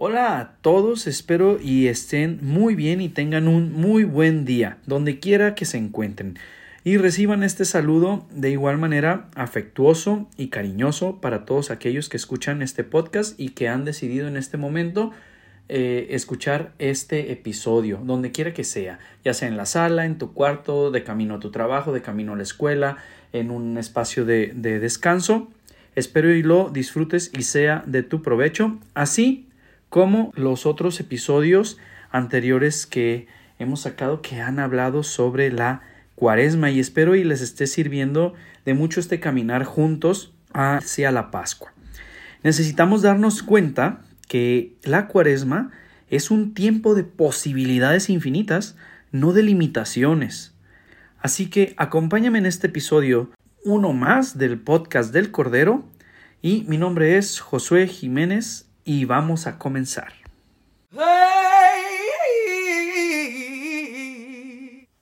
Hola a todos, espero y estén muy bien y tengan un muy buen día, donde quiera que se encuentren. Y reciban este saludo de igual manera afectuoso y cariñoso para todos aquellos que escuchan este podcast y que han decidido en este momento eh, escuchar este episodio, donde quiera que sea, ya sea en la sala, en tu cuarto, de camino a tu trabajo, de camino a la escuela, en un espacio de, de descanso. Espero y lo disfrutes y sea de tu provecho. Así como los otros episodios anteriores que hemos sacado que han hablado sobre la cuaresma y espero y les esté sirviendo de mucho este caminar juntos hacia la Pascua. Necesitamos darnos cuenta que la cuaresma es un tiempo de posibilidades infinitas, no de limitaciones. Así que acompáñame en este episodio, uno más del podcast del Cordero, y mi nombre es Josué Jiménez y vamos a comenzar.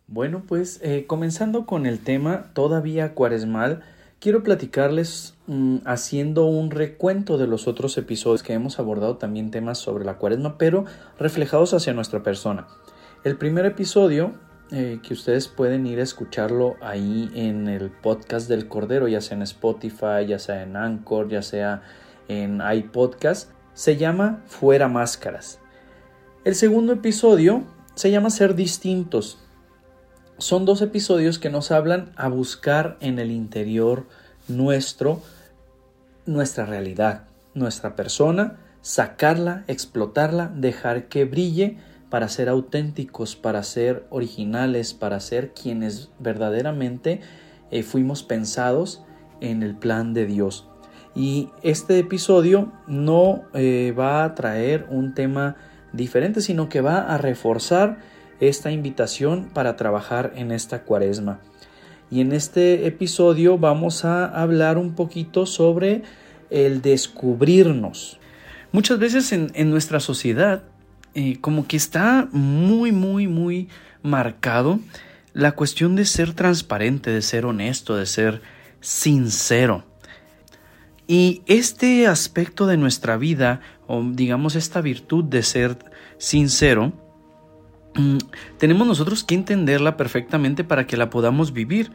Bueno, pues eh, comenzando con el tema todavía cuaresmal, quiero platicarles mm, haciendo un recuento de los otros episodios que hemos abordado también temas sobre la cuaresma, pero reflejados hacia nuestra persona. El primer episodio, eh, que ustedes pueden ir a escucharlo ahí en el podcast del Cordero, ya sea en Spotify, ya sea en Anchor, ya sea en iPodcast, se llama Fuera Máscaras. El segundo episodio se llama Ser Distintos. Son dos episodios que nos hablan a buscar en el interior nuestro nuestra realidad, nuestra persona, sacarla, explotarla, dejar que brille para ser auténticos, para ser originales, para ser quienes verdaderamente eh, fuimos pensados en el plan de Dios. Y este episodio no eh, va a traer un tema diferente, sino que va a reforzar esta invitación para trabajar en esta cuaresma. Y en este episodio vamos a hablar un poquito sobre el descubrirnos. Muchas veces en, nuestra sociedad eh, como que está muy, muy, muy marcado la cuestión de ser transparente, de ser honesto, de ser sincero. Y este aspecto de nuestra vida, o digamos esta virtud de ser sincero, mm, tenemos nosotros que entenderla perfectamente para que la podamos vivir.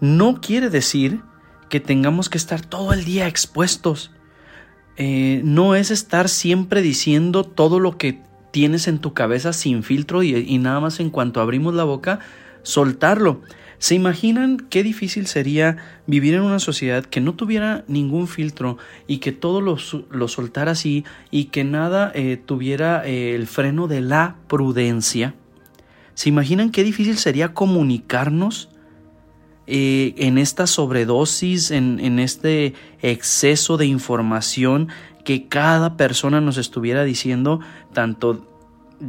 No quiere decir que tengamos que estar todo el día expuestos. Eh, no es estar siempre diciendo todo lo que tienes en tu cabeza sin filtro y nada más en cuanto abrimos la boca, soltarlo. ¿Se imaginan qué difícil sería vivir en una sociedad que no tuviera ningún filtro y que todo lo, soltara así y que nada eh, tuviera eh, el freno de la prudencia? ¿Se imaginan qué difícil sería comunicarnos eh, en esta sobredosis, en, en este exceso de información que cada persona nos estuviera diciendo, tanto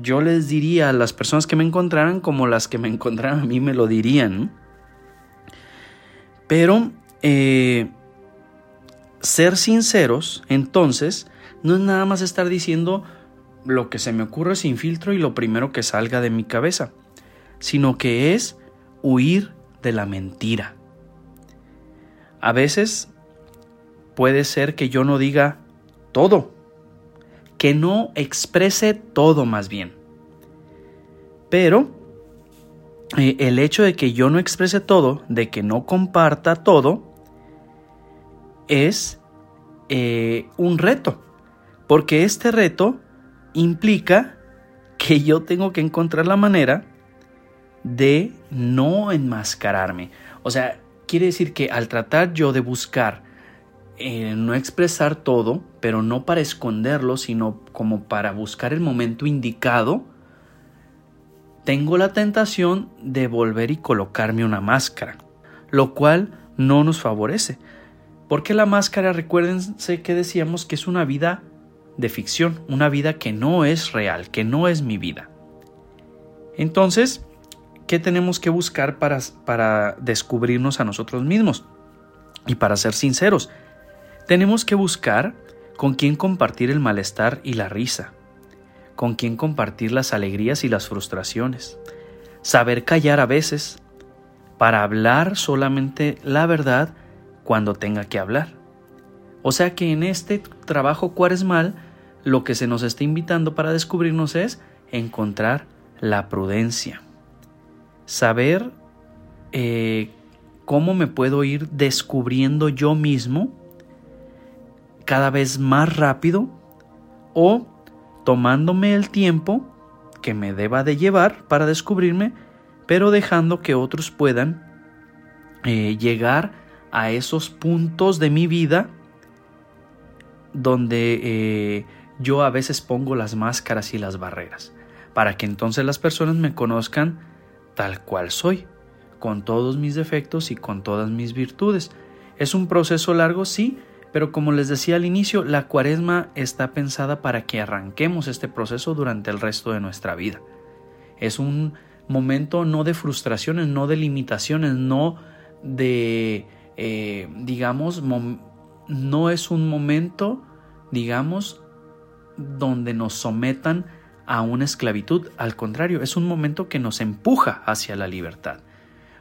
yo les diría a las personas que me encontraran como las que me encontraran a mí me lo dirían. Pero eh, ser sinceros, entonces, no es nada más estar diciendo lo que se me ocurre sin filtro y lo primero que salga de mi cabeza, sino que es huir de la mentira. A veces puede ser que yo no diga todo, que no exprese todo más bien. Pero eh, el hecho de que yo no exprese todo, de que no comparta todo, es eh, un reto. Porque este reto implica que yo tengo que encontrar la manera de no enmascararme. O sea, quiere decir que al tratar yo de buscar eh, no expresar todo, pero no para esconderlo, sino como para buscar el momento indicado, tengo la tentación de volver y colocarme una máscara, lo cual no nos favorece. Porque la máscara, recuérdense que decíamos que es una vida de ficción, una vida que no es real, que no es mi vida. Entonces, ¿qué tenemos que buscar para, para descubrirnos a nosotros mismos? Y para ser sinceros, tenemos que buscar con quién compartir el malestar y la risa, con quien compartir las alegrías y las frustraciones. Saber callar a veces para hablar solamente la verdad cuando tenga que hablar. O sea que en este trabajo cuaresmal lo que se nos está invitando para descubrirnos es encontrar la prudencia. Saber eh, cómo me puedo ir descubriendo yo mismo cada vez más rápido o tomándome el tiempo que me deba de llevar para descubrirme, pero dejando que otros puedan eh, llegar a esos puntos de mi vida donde eh, yo a veces pongo las máscaras y las barreras, para que entonces las personas me conozcan tal cual soy, con todos mis defectos y con todas mis virtudes. Es un proceso largo, sí, pero como les decía al inicio, la cuaresma está pensada para que arranquemos este proceso durante el resto de nuestra vida. Es un momento no de frustraciones, no de limitaciones, no de, eh, digamos, no es un momento, digamos, donde nos sometan a una esclavitud. Al contrario, es un momento que nos empuja hacia la libertad.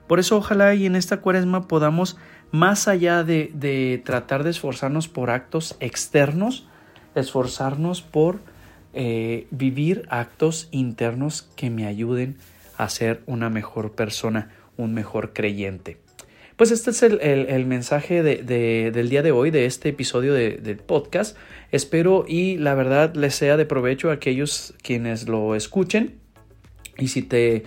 Por eso ojalá y en esta cuaresma podamos más allá de, tratar de esforzarnos por actos externos, esforzarnos por eh, vivir actos internos que me ayuden a ser una mejor persona, un mejor creyente. Pues este es el, mensaje del día de hoy, de este episodio del podcast. Espero y la verdad les sea de provecho a aquellos quienes lo escuchen. Y si te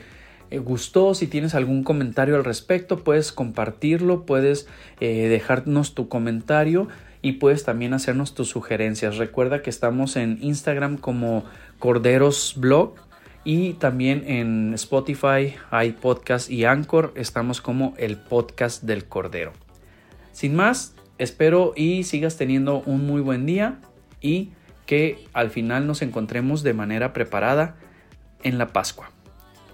gustó, si tienes algún comentario al respecto, puedes compartirlo, puedes eh, dejarnos tu comentario y puedes también hacernos tus sugerencias. Recuerda que estamos en Instagram como Corderos Blog y también en Spotify, iPodcast y Anchor estamos como el podcast del Cordero. Sin más, espero y sigas teniendo un muy buen día y que al final nos encontremos de manera preparada en la Pascua.